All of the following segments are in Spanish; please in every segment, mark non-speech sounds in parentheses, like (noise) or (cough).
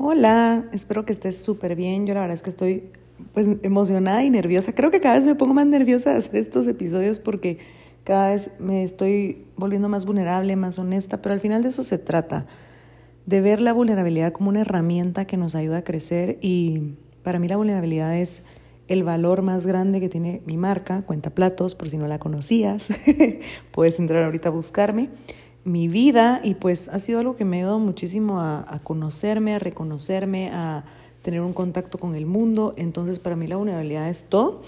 Hola, espero que estés súper bien. Yo la verdad es que estoy pues emocionada y nerviosa. Creo que cada vez me pongo más nerviosa de hacer estos episodios porque cada vez me estoy volviendo más vulnerable, más honesta, pero al final de eso se trata, de ver la vulnerabilidad como una herramienta que nos ayuda a crecer y para mí la vulnerabilidad es el valor más grande que tiene mi marca, Cuenta Platos, por si no la conocías, (laughs) puedes entrar ahorita a buscarme mi vida y pues ha sido algo que me ha ayudado muchísimo a, conocerme, a reconocerme, a tener un contacto con el mundo. Entonces para mí la vulnerabilidad es todo.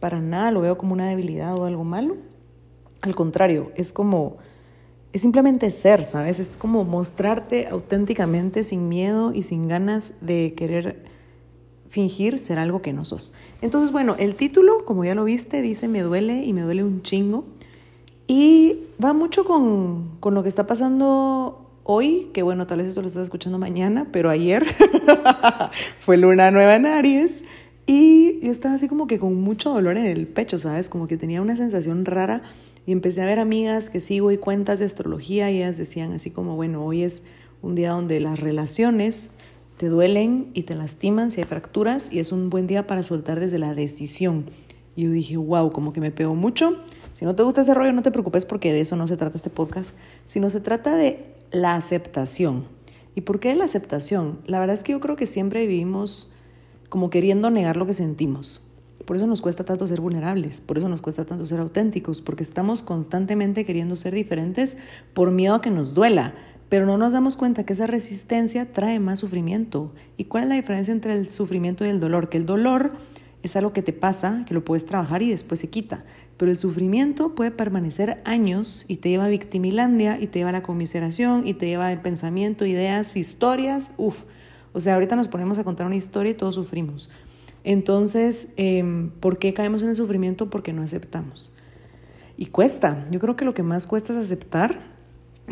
Para nada lo veo como una debilidad o algo malo. Al contrario, es como, es simplemente ser, ¿sabes? Es como mostrarte auténticamente sin miedo y sin ganas de querer fingir ser algo que no sos. Entonces, bueno, el título, como ya lo viste, dice me duele y me duele un chingo. Y va mucho con, con, lo que está pasando hoy, que bueno, tal vez esto lo estás escuchando mañana, pero ayer (laughs) fue luna nueva en Aries y yo estaba así como que con mucho dolor en el pecho, ¿sabes? Como que tenía una sensación rara y empecé a ver amigas que sigo y cuentas de astrología y ellas decían así como, bueno, hoy es un día donde las relaciones te duelen y te lastiman si hay fracturas y es un buen día para soltar desde la decisión. Y yo dije, wow, como que me pegó mucho si no te gusta ese rollo, no te preocupes porque de eso no se trata este podcast, sino se trata de la aceptación. ¿Y por qué la aceptación? La verdad es que yo creo que siempre vivimos como queriendo negar lo que sentimos. Por eso nos cuesta tanto ser vulnerables, por eso nos cuesta tanto ser auténticos, porque estamos constantemente queriendo ser diferentes por miedo a que nos duela, pero no nos damos cuenta que esa resistencia trae más sufrimiento. ¿Y cuál es la diferencia entre el sufrimiento y el dolor? Que el dolor es algo que te pasa, que lo puedes trabajar y después se quita. Pero el sufrimiento puede permanecer años y te lleva a victimilandia y te lleva a la conmiseración y te lleva al pensamiento, ideas, historias. Uf, o sea, ahorita nos ponemos a contar una historia y todos sufrimos. Entonces, em, ¿por qué caemos en el sufrimiento? Porque no aceptamos. Y cuesta. Yo creo que lo que más cuesta es aceptar,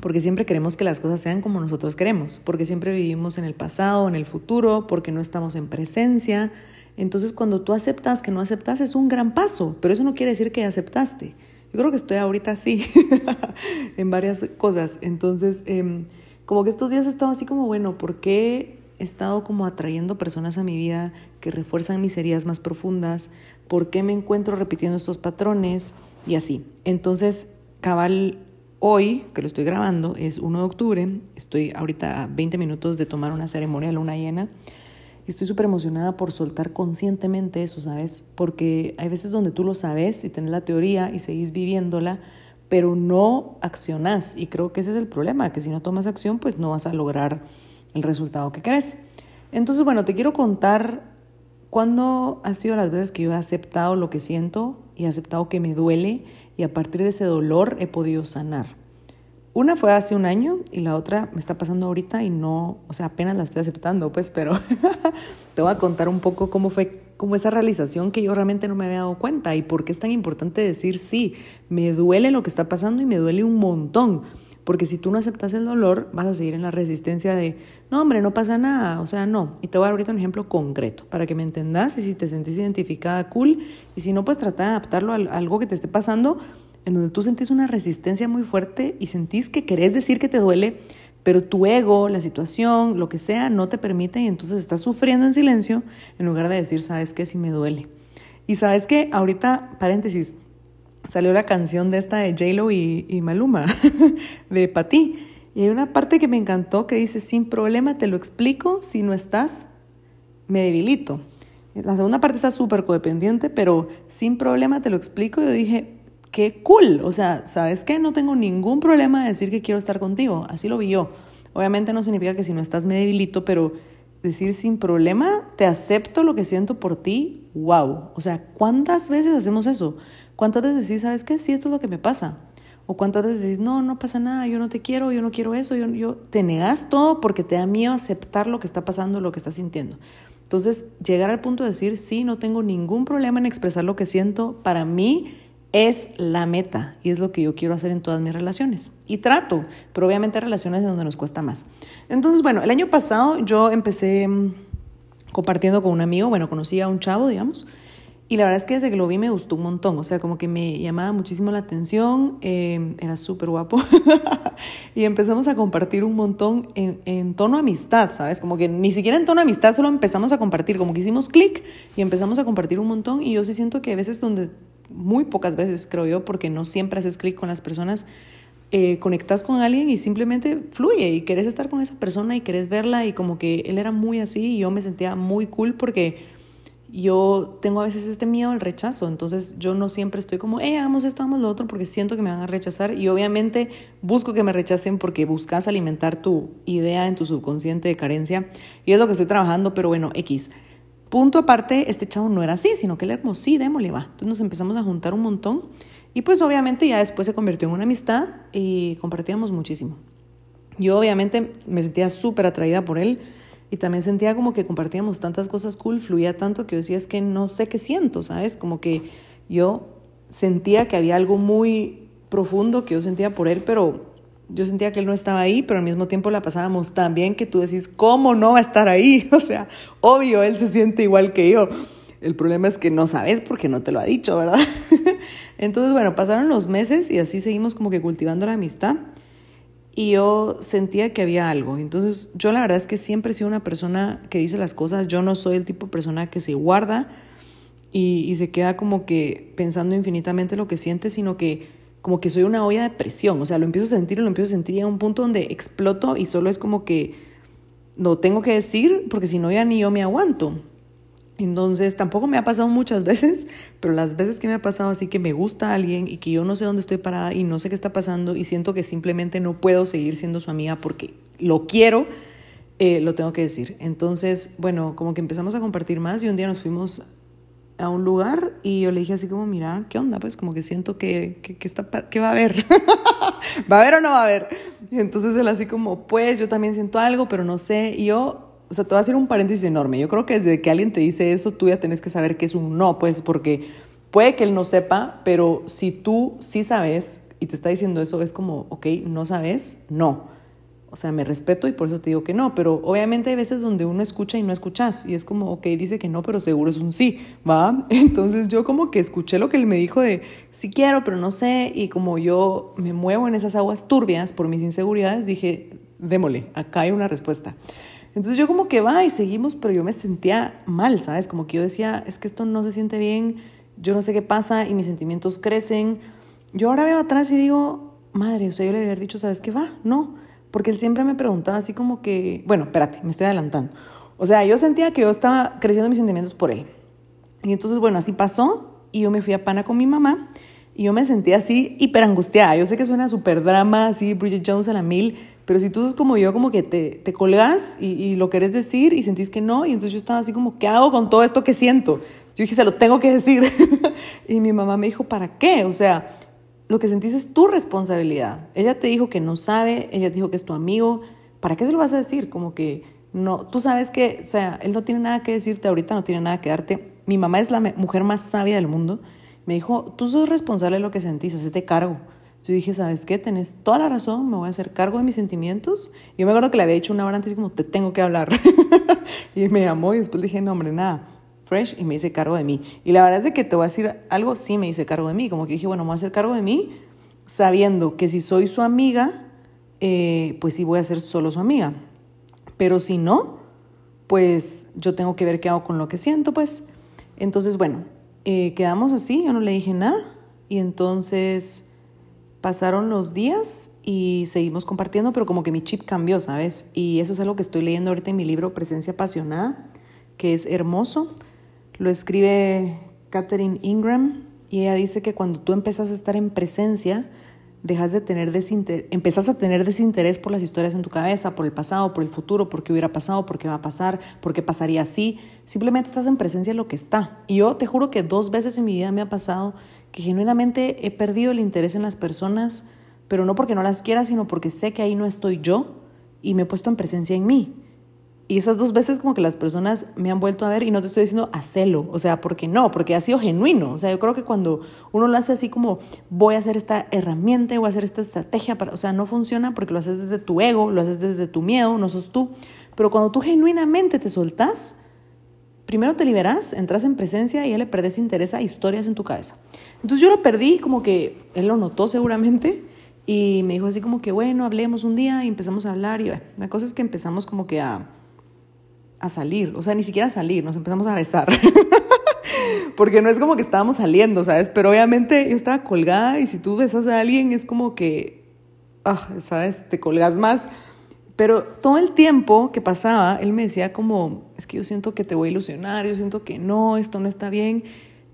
porque siempre queremos que las cosas sean como nosotros queremos, porque siempre vivimos en el pasado, en el futuro, porque no estamos en presencia entonces, cuando tú aceptas que no aceptas, es un gran paso, pero eso no quiere decir que aceptaste. Yo creo que estoy ahorita así (laughs) en varias cosas. Entonces, em, como que estos días he estado así como, bueno, ¿por qué he estado como atrayendo personas a mi vida que refuerzan mis heridas más profundas? ¿Por qué me encuentro repitiendo estos patrones? Y así. Entonces, cabal, hoy, que lo estoy grabando, es 1 de octubre. Estoy ahorita a 20 minutos de tomar una ceremonia de luna llena y estoy súper emocionada por soltar conscientemente eso, ¿sabes? Porque hay veces donde tú lo sabes y tenés la teoría y seguís viviéndola, pero no accionás. Y creo que ese es el problema, que si no tomas acción, pues no vas a lograr el resultado que querés. Entonces, bueno, te quiero contar cuándo han sido las veces que yo he aceptado lo que siento y he aceptado que me duele y a partir de ese dolor he podido sanar. Una fue hace un año y la otra me está pasando ahorita y no, o sea, apenas la estoy aceptando, pues, pero (laughs) te voy a contar un poco cómo fue, cómo esa realización que yo realmente no me había dado cuenta y por qué es tan importante decir, sí, me duele lo que está pasando y me duele un montón. Porque si tú no aceptas el dolor, vas a seguir en la resistencia de, no, hombre, no pasa nada, o sea, no. Y te voy a dar ahorita un ejemplo concreto para que me entendas y si te sentís identificada, cool. Y si no, pues trata de adaptarlo a algo que te esté pasando en donde tú sentís una resistencia muy fuerte y sentís que querés decir que te duele, pero tu ego, la situación, lo que sea, no te permite y entonces estás sufriendo en silencio en lugar de decir, ¿sabes qué? Si me duele. Y sabes que ahorita, paréntesis, salió la canción de esta de J-Lo y, y, Maluma, (laughs) de Pati. Y hay una parte que me encantó que dice, sin problema te lo explico, si no estás, me debilito. La segunda parte está súper codependiente, pero sin problema te lo explico. Yo dije, qué cool. O sea, ¿sabes qué? No tengo ningún problema de decir que quiero estar contigo. Así lo vi yo. Obviamente no significa que si no estás me debilito, pero decir sin problema, te acepto lo que siento por ti, wow. O sea, ¿cuántas veces hacemos eso? ¿Cuántas veces decís, sabes qué? Sí, esto es lo que me pasa. O cuántas veces decís, no, no pasa nada, yo no te quiero, yo no quiero eso, yo, yo te negas todo porque te da miedo aceptar lo que está pasando, lo que estás sintiendo. Entonces, llegar al punto de decir, sí, no tengo ningún problema en expresar lo que siento, para mí es la meta y es lo que yo quiero hacer en todas mis relaciones. Y trato, pero obviamente relaciones donde nos cuesta más. Entonces, bueno, el año pasado yo empecé mm, compartiendo con un amigo, bueno, conocí a un chavo, digamos, Y la verdad es que desde que lo vi me gustó un montón, o sea, como que me llamaba muchísimo la atención, eh, era súper guapo. (laughs) y empezamos a compartir un montón en, en, tono amistad, ¿sabes? Como que ni siquiera en tono amistad, solo empezamos a compartir, como que hicimos clic y empezamos a compartir un montón. Y yo sí siento que a veces donde, muy pocas veces creo yo, porque no siempre haces clic con las personas, eh, conectas con alguien y simplemente fluye y querés estar con esa persona y querés verla y como que él era muy así y yo me sentía muy cool porque yo tengo a veces este miedo al rechazo, entonces yo no siempre estoy como, eh, hagamos esto, hagamos lo otro, porque siento que me van a rechazar y obviamente busco que me rechacen porque buscas alimentar tu idea en tu subconsciente de carencia y es lo que estoy trabajando, pero bueno, X. Punto aparte, este chavo no era así, sino que él era como, sí, va. Entonces nos empezamos a juntar un montón y pues obviamente ya después se convirtió en una amistad y compartíamos muchísimo. Yo obviamente me sentía súper atraída por él y también sentía como que compartíamos tantas cosas cool, fluía tanto que yo decía es que no sé qué siento, ¿sabes? Como que yo sentía que había algo muy profundo que yo sentía por él, pero yo sentía que él no estaba ahí, pero al mismo tiempo la pasábamos tan bien que tú decís, ¿cómo no va a estar ahí? (laughs) O sea, obvio, él se siente igual que yo. El problema es que no sabes porque no te lo ha dicho, ¿verdad? (laughs) Entonces, bueno, pasaron los meses y así seguimos como que cultivando la amistad y yo sentía que había algo. Entonces, yo la verdad es que siempre he sido una persona que dice las cosas, yo no soy el tipo de persona que se guarda y, y se queda como que pensando infinitamente lo que siente, sino que como que soy una olla de presión, o sea, lo empiezo a sentir lo empiezo a sentir a un punto donde exploto y solo es como que lo tengo que decir porque si no ya ni yo me aguanto. Entonces, tampoco me ha pasado muchas (laughs) veces, pero las veces que me ha pasado así que me gusta alguien y que yo no sé dónde estoy parada y no sé qué está pasando y siento que simplemente no puedo seguir siendo su amiga porque lo quiero, eh, lo tengo que decir. Entonces, bueno, como que empezamos a compartir más y un día nos fuimos a un lugar y yo le dije así como, mira, ¿qué onda? Pues como que siento que, que, está, que va a haber. (laughs) ¿Va a haber o no va a haber? Y entonces él así como, pues yo también siento algo, pero no sé. Y yo o sea, te voy a hacer un paréntesis enorme. Yo creo que desde que alguien te dice eso, tú ya tenés que saber que es un no, pues, porque puede que él no sepa, pero si tú sí sabes y te está diciendo eso, es como, ok, no sabes, no. O sea, me respeto y por eso te digo que no, pero obviamente hay veces donde uno escucha y no escuchas y es como, ok, dice que no, pero seguro es un sí, ¿va? (laughs) Entonces yo como que escuché lo que él me dijo de, sí quiero, pero no sé, y como yo me muevo en esas aguas turbias por mis inseguridades, dije, démosle, acá hay una respuesta. Entonces yo como que va y seguimos, pero yo me sentía mal, ¿sabes? Como que yo decía, es que esto no se siente bien, yo no sé qué pasa y mis sentimientos crecen. Yo ahora veo atrás y digo, madre, o sea, yo le había dicho, ¿sabes qué va? No, porque él siempre me preguntaba así como que, bueno, espérate, me estoy adelantando. O sea, yo sentía que yo estaba creciendo mis sentimientos por él. Y entonces, bueno, así pasó y yo me fui a Pana con mi mamá y yo me sentía así hiper angustiada. Yo sé que suena súper drama, así Bridget Jones a la mil, pero si tú sos como yo, como que te, te colgas y, y, lo querés decir y sentís que no, y entonces yo estaba así como, ¿qué hago con todo esto que siento? Yo dije, se lo tengo que decir. (laughs) y mi mamá me dijo, ¿para qué? O sea, lo que sentís es tu responsabilidad. Ella te dijo que no sabe, ella te dijo que es tu amigo, ¿para qué se lo vas a decir? Como que no, tú sabes que, o sea, él no tiene nada que decirte ahorita, no tiene nada que darte. Mi mamá es la mujer más sabia del mundo. Me dijo, tú sos responsable de lo que sentís, hacete cargo. Yo dije, ¿sabes qué? Tenés toda la razón, me voy a hacer cargo de mis sentimientos. Yo me acuerdo que le había dicho una hora antes como, te tengo que hablar. (laughs) y me llamó y después dije, no, hombre, nada, fresh, y me hice cargo de mí. Y la verdad es de que te voy a decir algo, sí me hice cargo de mí. Como que dije, bueno, me voy a hacer cargo de mí, sabiendo que si soy su amiga, eh, pues sí voy a ser solo su amiga. Pero si no, pues yo tengo que ver qué hago con lo que siento, pues. Entonces, bueno, eh, quedamos así, yo no le dije nada. Y entonces pasaron los días y seguimos compartiendo, pero como que mi chip cambió, ¿sabes? Y eso es algo que estoy leyendo ahorita en mi libro Presencia Apasionada, que es hermoso. Lo escribe Catherine Ingram y ella dice que cuando tú empiezas a estar en presencia, dejas de tener desinterés, empezás a tener desinterés por las historias en tu cabeza, por el pasado, por el futuro, por qué hubiera pasado, por qué va a pasar, por qué pasaría así. Simplemente estás en presencia de lo que está. Y yo te juro que dos veces en mi vida me ha pasado que genuinamente he perdido el interés en las personas, pero no porque no las quiera, sino porque sé que ahí no estoy yo y me he puesto en presencia en mí. Y esas dos veces como que las personas me han vuelto a ver y no te estoy diciendo hacelo, o sea, porque no, porque ha sido genuino. O sea, yo creo que cuando uno lo hace así como voy a hacer esta herramienta, voy a hacer esta estrategia, para, o sea, no funciona porque lo haces desde tu ego, lo haces desde tu miedo, no sos tú. Pero cuando tú genuinamente te soltás, primero te liberas, entras en presencia y ya le perdés interés a historias en tu cabeza. Entonces yo lo perdí, como que él lo notó seguramente y me dijo así como que, bueno, hablemos un día y empezamos a hablar y bueno, la cosa es que empezamos como que a, a salir, o sea, ni siquiera salir, nos empezamos a besar. (laughs) Porque no es como que estábamos saliendo, ¿sabes? Pero obviamente yo estaba colgada y si tú besas a alguien es como que, ah, ¿sabes? Te colgas más. Pero todo el tiempo que pasaba, él me decía como, es que yo siento que te voy a ilusionar, yo siento que no, esto no está bien.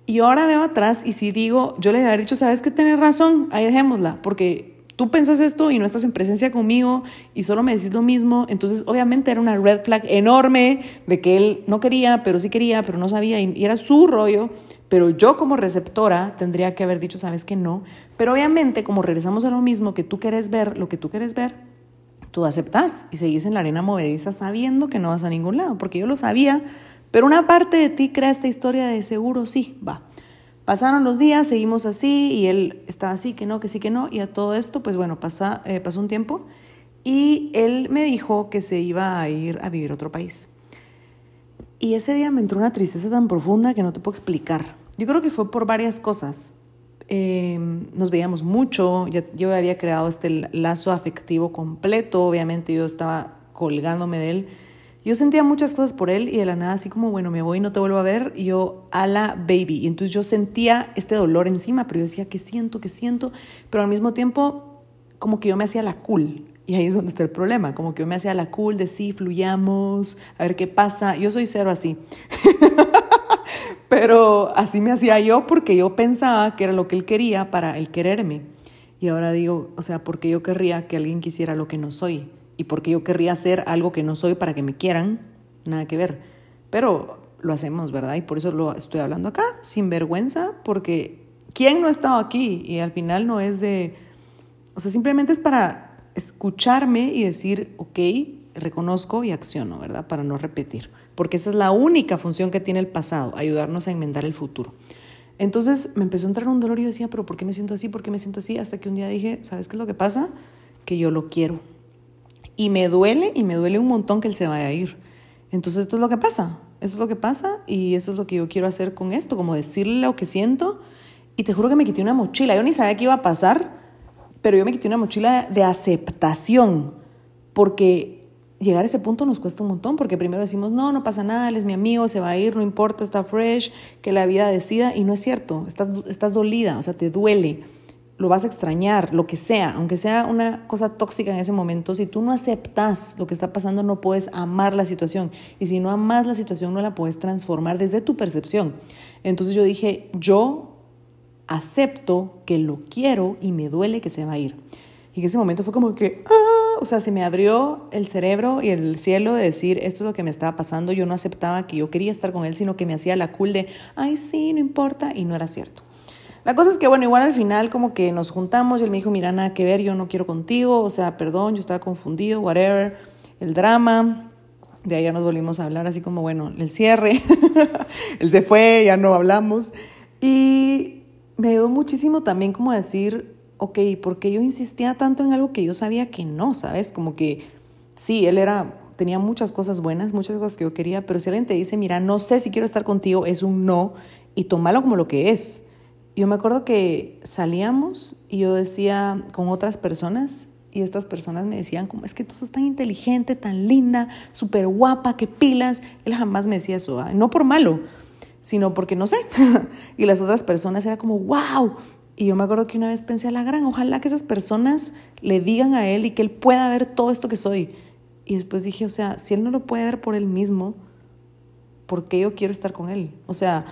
Y ahora veo atrás y si digo, yo le había dicho, sabes que tienes razón, ahí dejémosla, porque tú pensas esto y no estás en presencia conmigo y solo me decís lo mismo. Entonces, obviamente era una red flag enorme de que él no quería, pero sí quería, pero no sabía y, era su rollo. Pero yo como receptora tendría que haber dicho, sabes que no. Pero obviamente, como regresamos a lo mismo, que tú quieres ver lo que tú quieres ver, tú aceptas y seguís en la arena movediza sabiendo que no vas a ningún lado, porque yo lo sabía, pero una parte de ti crea esta historia de seguro sí, va. Pasaron los días, seguimos así y él estaba así, que no, que sí, que no, y a todo esto, pues bueno, pasa, eh, pasó un tiempo y él me dijo que se iba a ir a vivir a otro país. Y ese día me entró una tristeza tan profunda que no te puedo explicar. Yo creo que fue por varias cosas. Em, nos veíamos mucho, yo había creado este lazo afectivo completo, obviamente yo estaba colgándome de él. Yo sentía muchas cosas por él y de la nada así como, bueno, me voy, no te vuelvo a ver, y yo a la baby. Y entonces yo sentía este dolor encima, pero yo decía, ¿qué siento? ¿Qué siento? Pero al mismo tiempo, como que yo me hacía la cool. Y ahí es donde está el problema, como que yo me hacía la cool de sí, fluyamos, a ver qué pasa. Yo soy cero así. (laughs) Pero así me hacía yo porque yo pensaba que era lo que él quería para él quererme. Y ahora digo, o sea, porque yo querría que alguien quisiera lo que no soy y porque yo querría hacer algo que no soy para que me quieran, nada que ver. Pero lo hacemos, ¿verdad? Y por eso lo estoy hablando acá, sin vergüenza, porque ¿quién no ha estado aquí? Y al final no es de, o sea, simplemente es para escucharme y decir, ok, reconozco y acciono, ¿verdad? Para no repetir porque esa es la única función que tiene el pasado, ayudarnos a enmendar el futuro. Entonces me empezó a entrar un dolor y yo decía, pero ¿por qué me siento así? ¿Por qué me siento así? Hasta que un día dije, ¿sabes qué es lo que pasa? Que yo lo quiero. Y me duele y me duele un montón que él se vaya a ir. Entonces esto es lo que pasa, eso es lo que pasa y eso es lo que yo quiero hacer con esto, como decirle lo que siento. Y te juro que me quité una mochila, yo ni sabía qué iba a pasar, pero yo me quité una mochila de aceptación, porque llegar a ese punto nos cuesta un montón, porque primero decimos, no, no pasa nada, él es mi amigo, se va a ir, no importa, está fresh, que la vida decida, y no es cierto, estás, estás dolida, o sea, te duele, lo vas a extrañar, lo que sea, aunque sea una cosa tóxica en ese momento, si tú no aceptas lo que está pasando, no puedes amar la situación, y si no amas la situación, no la puedes transformar desde tu percepción. Entonces yo dije, yo acepto que lo quiero y me duele que se va a ir. Y en ese momento fue como que, ah, o sea, se me abrió el cerebro y el cielo de decir, esto es lo que me estaba pasando. Yo no aceptaba que yo quería estar con él, sino que me hacía la cool de, ay, sí, no importa. Y no era cierto. La cosa es que, bueno, igual al final como que nos juntamos y él me dijo, mira, nada que ver, yo no quiero contigo, o sea, perdón, yo estaba confundido, whatever, el drama. De ahí ya nos volvimos a hablar así como, bueno, el cierre, (laughs) él se fue, ya no hablamos. Y me dio muchísimo también como decir, ok, ¿por qué yo insistía tanto en algo que yo sabía que no, sabes? Como que sí, él era, tenía muchas cosas buenas, muchas cosas que yo quería, pero si alguien te dice, mira, no sé si quiero estar contigo, es un no, y tómalo como lo que es. Yo me acuerdo que salíamos y yo decía con otras personas, y estas personas me decían, como es que tú sos tan inteligente, tan linda, súper guapa, qué pilas. Él jamás me decía eso, no por malo, sino porque no sé. (laughs) y las otras personas era como, wow, y yo me acuerdo que una vez pensé a la gran, ojalá que esas personas le digan a él y que él pueda ver todo esto que soy. Y después dije, o sea, si él no lo puede ver por él mismo, ¿por qué yo quiero estar con él? O sea,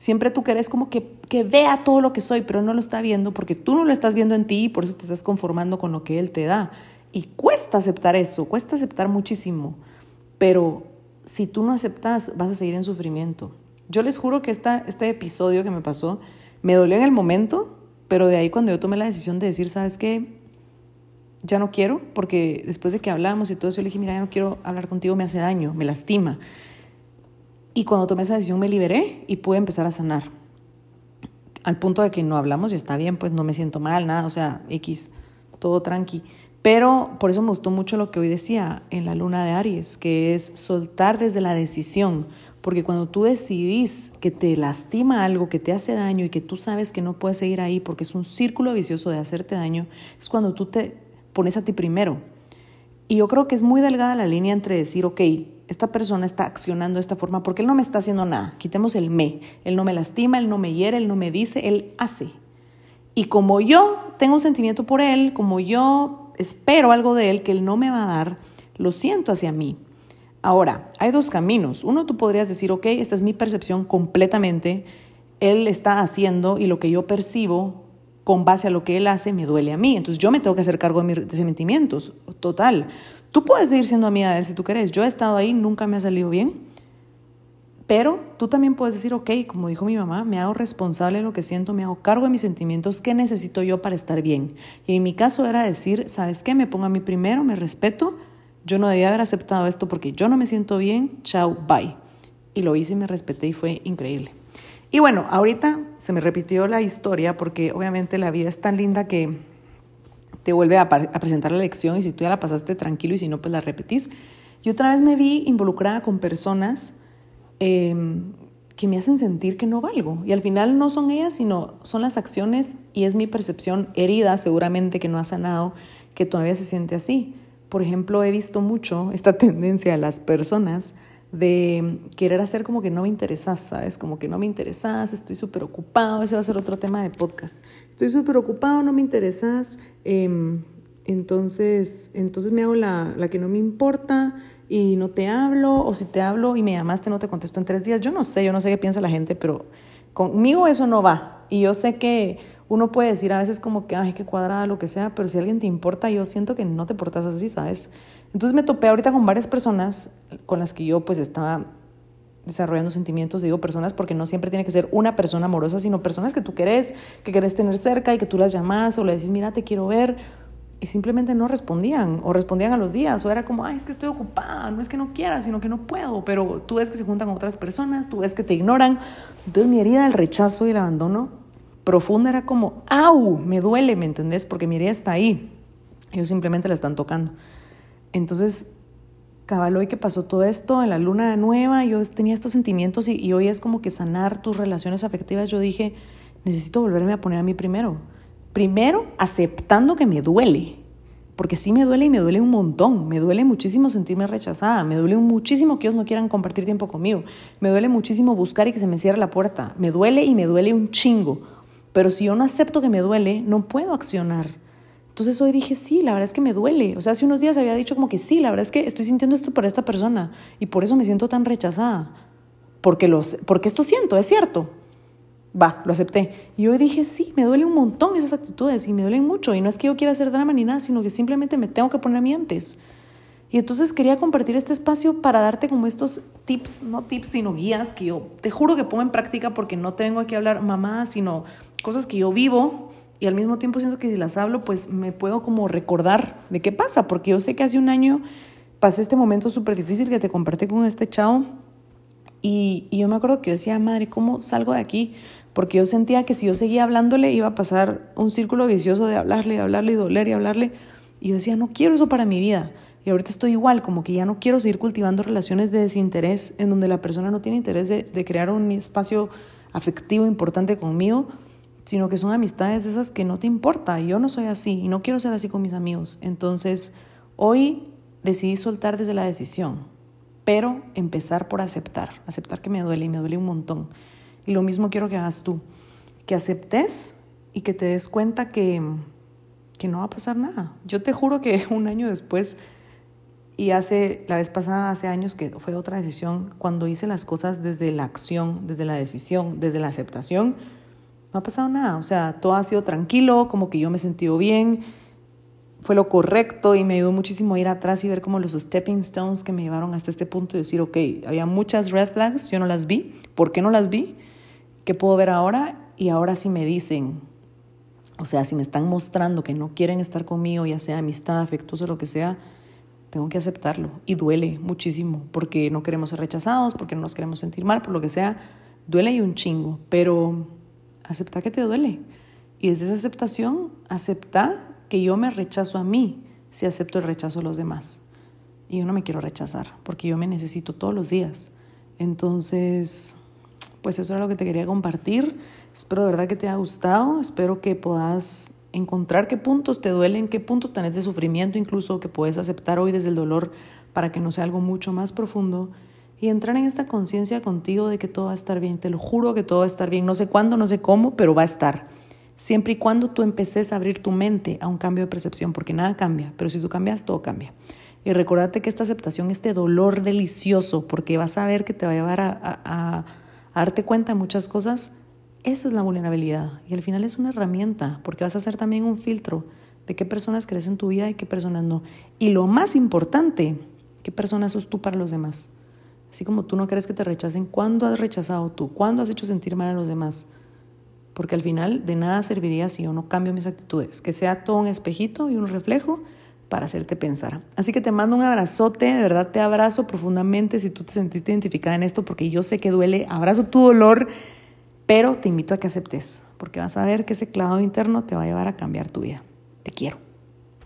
siempre tú querés como que, que vea todo lo que soy, pero no lo está viendo porque tú no lo estás viendo en ti y por eso te estás conformando con lo que él te da. Y cuesta aceptar eso, cuesta aceptar muchísimo. Pero si tú no aceptas, vas a seguir en sufrimiento. Yo les juro que esta, este episodio que me pasó me dolió en el momento, pero de ahí cuando yo tomé la decisión de decir, ¿sabes qué? Ya no quiero, porque después de que hablamos y todo eso, yo le dije, mira, ya no quiero hablar contigo, me hace daño, me lastima. Y cuando tomé esa decisión me liberé y pude empezar a sanar. Al punto de que no hablamos y está bien, pues no me siento mal, nada, o sea, X, todo tranqui. Pero por eso me gustó mucho lo que hoy decía en la luna de Aries, que es soltar desde la decisión. Porque cuando tú decidís que te lastima algo, que te hace daño y que tú sabes que no puedes seguir ahí porque es un círculo vicioso de hacerte daño, es cuando tú te pones a ti primero. Y yo creo que es muy delgada la línea entre decir, ok, esta persona está accionando de esta forma porque él no me está haciendo nada. Quitemos el me. Él no me lastima, él no me hiere, él no me dice, él hace. Y como yo tengo un sentimiento por él, como yo espero algo de él que él no me va a dar, lo siento hacia mí. Ahora, hay dos caminos. Uno, tú podrías decir, ok, esta es mi percepción completamente, él está haciendo y lo que yo percibo con base a lo que él hace me duele a mí. Entonces yo me tengo que hacer cargo de mis sentimientos. Total. Tú puedes seguir siendo amiga de él si tú quieres. Yo he estado ahí, nunca me ha salido bien. Pero tú también puedes decir, ok, como dijo mi mamá, me hago responsable de lo que siento, me hago cargo de mis sentimientos, ¿qué necesito yo para estar bien? Y en mi caso era decir, ¿sabes qué? Me pongo a mí primero, me respeto, yo no debía haber aceptado esto porque yo no me siento bien, chao, bye. Y lo hice y me respeté y fue increíble. Y bueno, ahorita se me repitió la historia porque obviamente la vida es tan linda que te vuelve a, presentar la lección y si tú ya la pasaste tranquilo y si no, pues la repetís. Y otra vez me vi involucrada con personas Em, que me hacen sentir que no valgo. Y al final no son ellas, sino son las acciones y es mi percepción herida, seguramente que no ha sanado, que todavía se siente así. Por ejemplo, he visto mucho esta (laughs) tendencia de las personas de querer hacer como que no me interesas, ¿sabes? Como que no me interesas, estoy súper ocupado, ese va a ser otro tema de podcast. Estoy súper ocupado, no me interesas, em, entonces, entonces me hago la, la que no me importa, y no te hablo, o si te hablo y me llamaste no te contesto en tres días. Yo no sé, yo no sé qué piensa la gente, pero conmigo eso no va. Y yo sé que uno puede decir a veces como que, ay, qué cuadrada, lo que sea, pero si alguien te importa, yo siento que no te portas así, ¿sabes? Entonces me topé ahorita con varias personas con las que yo pues estaba desarrollando sentimientos, digo personas porque no siempre tiene que ser una persona amorosa, sino personas que tú querés, que querés tener cerca y que tú las llamas o le decís, mira, te quiero ver, y simplemente no respondían o respondían a los días o era como, ay, es que estoy ocupada, no es que no quiera, sino que no puedo, pero tú ves que se juntan con otras personas, tú ves que te ignoran. Entonces mi herida del rechazo y el abandono profunda era como, au, me duele, ¿me entendés? Porque mi herida está ahí. Ellos simplemente la están tocando. Entonces, cabal, hoy que pasó todo esto en la luna nueva, yo tenía estos sentimientos y, y hoy es como que sanar tus relaciones afectivas. Yo dije, necesito volverme a poner a mí primero Primero, aceptando que me duele, porque sí me duele y me duele un montón. Me duele muchísimo sentirme rechazada, me duele muchísimo que ellos no quieran compartir tiempo conmigo, me duele muchísimo buscar y que se me cierre la puerta, me duele y me duele un chingo. Pero si yo no acepto que me duele, no puedo accionar. Entonces hoy dije, sí, la verdad es que me duele. O sea, hace unos días había dicho como que sí, la verdad es que estoy sintiendo esto por esta persona y por eso me siento tan rechazada. Porque, los, porque esto siento, es cierto. Va, lo acepté. Y hoy dije, sí, me duele un montón esas actitudes y me duelen mucho. Y no es que yo quiera hacer drama ni nada, sino que simplemente me tengo que poner antes. Y entonces quería compartir este espacio para darte como estos tips, no tips, sino guías que yo te juro que pongo en práctica porque no tengo aquí a hablar mamá, sino cosas que yo vivo y al mismo tiempo siento que si las hablo, pues me puedo como recordar de qué pasa, porque yo sé que hace un año pasé este momento súper difícil que te compartí con este chao y, y yo me acuerdo que yo decía, madre, ¿cómo salgo de aquí? porque yo sentía que si yo seguía hablándole iba a pasar un círculo vicioso de hablarle y hablarle y doler y hablarle. Y yo decía, no quiero eso para mi vida. Y ahorita estoy igual, como que ya no quiero seguir cultivando relaciones de desinterés en donde la persona no tiene interés de, de crear un espacio afectivo importante conmigo, sino que son amistades esas que no te importa. Yo no soy así y no quiero ser así con mis amigos. Entonces, hoy decidí soltar desde la decisión, pero empezar por aceptar, aceptar que me duele y me duele un montón y lo mismo quiero que hagas tú, que aceptes y que te des cuenta que, que no va a pasar nada. Yo te juro que (laughs) un año después, y hace, la vez pasada, hace años que fue otra decisión, cuando hice las cosas desde la acción, desde la decisión, desde la aceptación, no ha pasado nada. O sea, todo ha sido tranquilo, como que yo me he sentido bien, fue lo correcto y me ayudó muchísimo a ir atrás y ver como los stepping stones que me llevaron hasta este punto y decir, ok, había muchas red flags, yo no las vi. ¿Por qué no las vi? ¿Qué puedo ver ahora? Y ahora si me dicen, o sea, si me están mostrando que no quieren estar conmigo, ya sea amistad, afectuoso, lo que sea, tengo que aceptarlo. Y duele muchísimo, porque no queremos ser rechazados, porque no nos queremos sentir mal, por lo que sea, duele y un chingo, pero acepta que te duele. Y desde esa aceptación, acepta que yo me rechazo a mí, si acepto el rechazo de los demás. Y yo no me quiero rechazar, porque yo me necesito todos los días. Entonces, pues eso era lo que te quería compartir. Espero de verdad que te haya gustado, espero que puedas encontrar qué puntos te duelen, qué puntos tenés de sufrimiento incluso que puedes aceptar hoy desde el dolor para que no sea algo mucho más profundo y entrar en esta conciencia contigo de que todo va a estar bien. Te lo juro que todo va a estar bien. No sé cuándo, no sé cómo, pero va a estar. Siempre y cuando tú empeces a abrir tu mente a un cambio de percepción, porque nada cambia, pero si tú cambias, todo cambia. Y recordate que esta aceptación, este dolor delicioso, porque vas a ver que te va a llevar a, a darte cuenta de muchas cosas, eso es la vulnerabilidad. Y al final es una herramienta, porque vas a hacer también un filtro de qué personas crees en tu vida y qué personas no. Y lo más importante, qué personas sos tú para los demás. Así como tú no crees que te rechacen, ¿cuándo has rechazado tú? ¿Cuándo has hecho sentir mal a los demás? Porque al final de nada serviría si yo no cambio mis actitudes, que sea todo un espejito y un reflejo para hacerte pensar. Así que te mando un abrazote, de verdad te abrazo profundamente si tú te sentiste identificada en esto, porque yo sé que duele, abrazo tu dolor, pero te invito a que aceptes, porque vas a ver que ese clavado interno te va a llevar a cambiar tu vida. Te quiero.